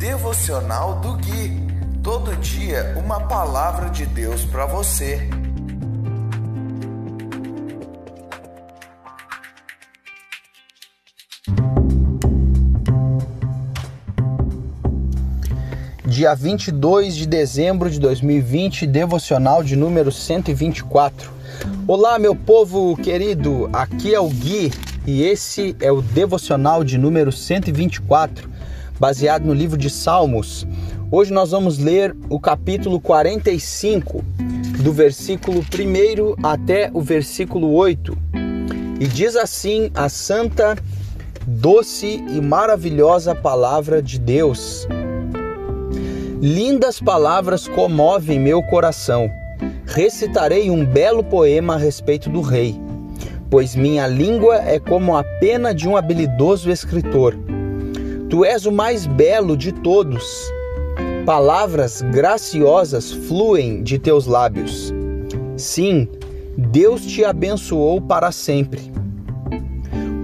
Devocional do Gui. Todo dia uma palavra de Deus para você. Dia 22 de dezembro de 2020, devocional de número 124. Olá, meu povo querido, aqui é o Gui e esse é o devocional de número 124 baseado no livro de Salmos. Hoje nós vamos ler o capítulo 45, do versículo 1 até o versículo 8. E diz assim a santa, doce e maravilhosa palavra de Deus. Lindas palavras comovem meu coração. Recitarei um belo poema a respeito do rei, pois minha língua é como a pena de um habilidoso escritor. Tu és o mais belo de todos. Palavras graciosas fluem de teus lábios. Sim, Deus te abençoou para sempre.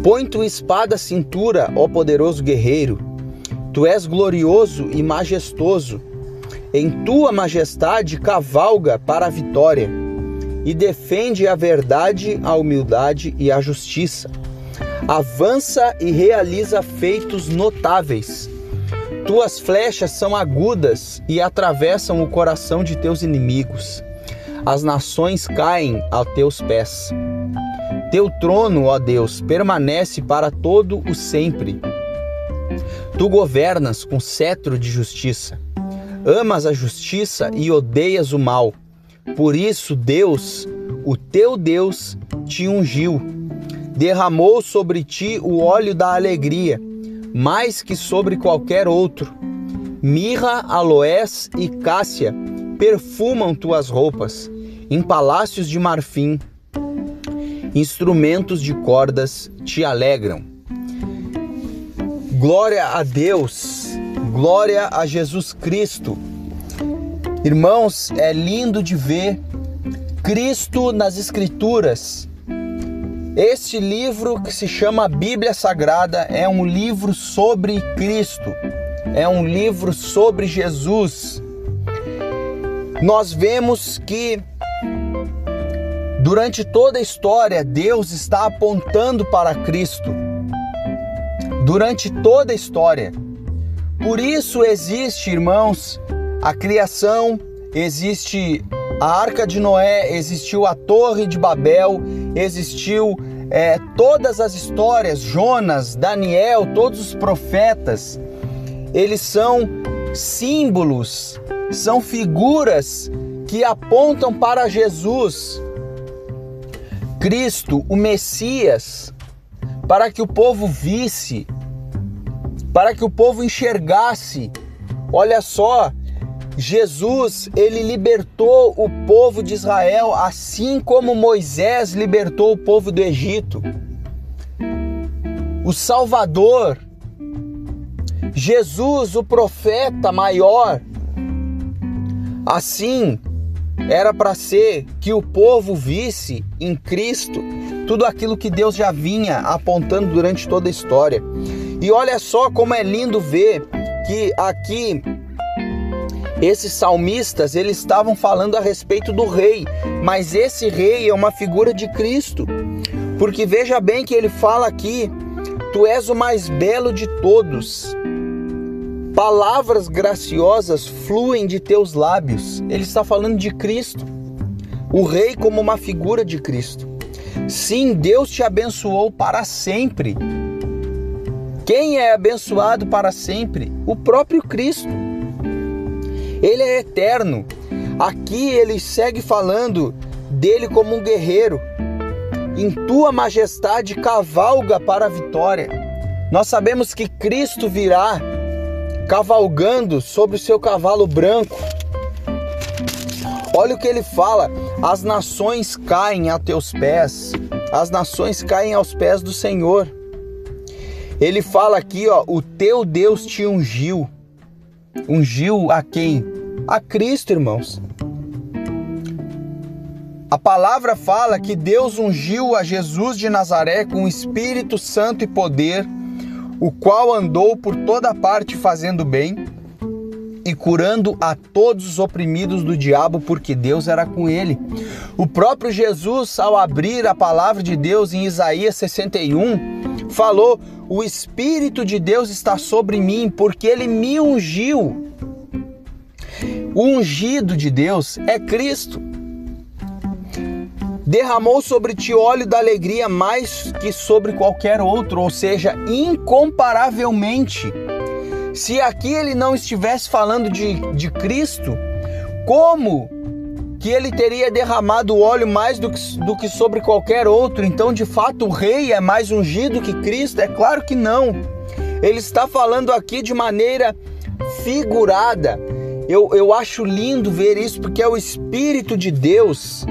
Põe tua espada à cintura, ó poderoso guerreiro. Tu és glorioso e majestoso. Em tua majestade cavalga para a vitória e defende a verdade, a humildade e a justiça avança e realiza feitos notáveis. Tuas flechas são agudas e atravessam o coração de teus inimigos. As nações caem a teus pés. Teu trono, ó Deus, permanece para todo o sempre. Tu governas com cetro de justiça. Amas a justiça e odeias o mal. Por isso, Deus, o teu Deus, te ungiu derramou sobre ti o óleo da alegria, mais que sobre qualquer outro. Mirra, aloés e cássia perfumam tuas roupas, em palácios de marfim. Instrumentos de cordas te alegram. Glória a Deus, glória a Jesus Cristo. Irmãos, é lindo de ver Cristo nas Escrituras este livro que se chama Bíblia Sagrada é um livro sobre Cristo, é um livro sobre Jesus. Nós vemos que durante toda a história Deus está apontando para Cristo. Durante toda a história. Por isso existe, irmãos, a criação, existe a Arca de Noé, existiu a Torre de Babel, existiu é, todas as histórias, Jonas, Daniel, todos os profetas, eles são símbolos, são figuras que apontam para Jesus, Cristo, o Messias, para que o povo visse, para que o povo enxergasse. Olha só, Jesus, ele libertou o povo de Israel assim como Moisés libertou o povo do Egito. O Salvador, Jesus, o profeta maior, assim era para ser que o povo visse em Cristo tudo aquilo que Deus já vinha apontando durante toda a história. E olha só como é lindo ver que aqui esses salmistas, eles estavam falando a respeito do rei, mas esse rei é uma figura de Cristo. Porque veja bem que ele fala aqui: Tu és o mais belo de todos. Palavras graciosas fluem de teus lábios. Ele está falando de Cristo. O rei como uma figura de Cristo. Sim, Deus te abençoou para sempre. Quem é abençoado para sempre? O próprio Cristo. Ele é eterno. Aqui ele segue falando dele como um guerreiro. Em tua majestade cavalga para a vitória. Nós sabemos que Cristo virá cavalgando sobre o seu cavalo branco. Olha o que ele fala: as nações caem a teus pés, as nações caem aos pés do Senhor. Ele fala aqui, ó, o teu Deus te ungiu. Ungiu a quem? A Cristo, irmãos. A palavra fala que Deus ungiu a Jesus de Nazaré com o Espírito Santo e poder, o qual andou por toda parte fazendo bem, e curando a todos os oprimidos do diabo, porque Deus era com ele. O próprio Jesus, ao abrir a palavra de Deus em Isaías 61, falou: O Espírito de Deus está sobre mim, porque ele me ungiu. O ungido de Deus é Cristo. Derramou sobre ti óleo da alegria mais que sobre qualquer outro, ou seja, incomparavelmente. Se aqui ele não estivesse falando de, de Cristo, como que ele teria derramado óleo mais do que, do que sobre qualquer outro? Então, de fato, o rei é mais ungido que Cristo? É claro que não. Ele está falando aqui de maneira figurada. Eu, eu acho lindo ver isso porque é o Espírito de Deus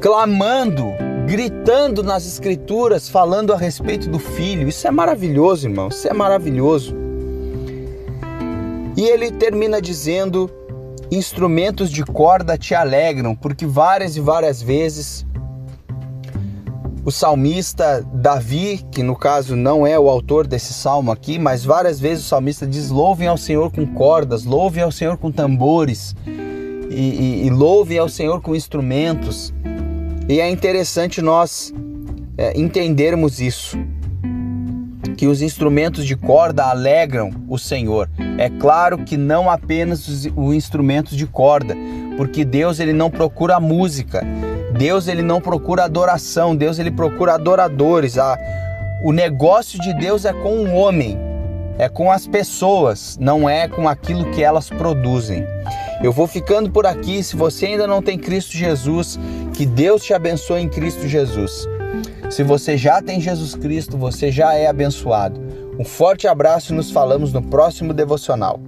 clamando, gritando nas Escrituras, falando a respeito do Filho. Isso é maravilhoso, irmão. Isso é maravilhoso. E ele termina dizendo: instrumentos de corda te alegram, porque várias e várias vezes o salmista Davi, que no caso não é o autor desse salmo aqui, mas várias vezes o salmista diz: louvem ao Senhor com cordas, louvem ao Senhor com tambores, e, e, e louvem ao Senhor com instrumentos. E é interessante nós é, entendermos isso que os instrumentos de corda alegram o Senhor. É claro que não apenas os, os instrumentos de corda, porque Deus ele não procura música. Deus ele não procura adoração, Deus ele procura adoradores. O negócio de Deus é com o homem, é com as pessoas, não é com aquilo que elas produzem. Eu vou ficando por aqui. Se você ainda não tem Cristo Jesus, que Deus te abençoe em Cristo Jesus. Se você já tem Jesus Cristo, você já é abençoado. Um forte abraço e nos falamos no próximo devocional.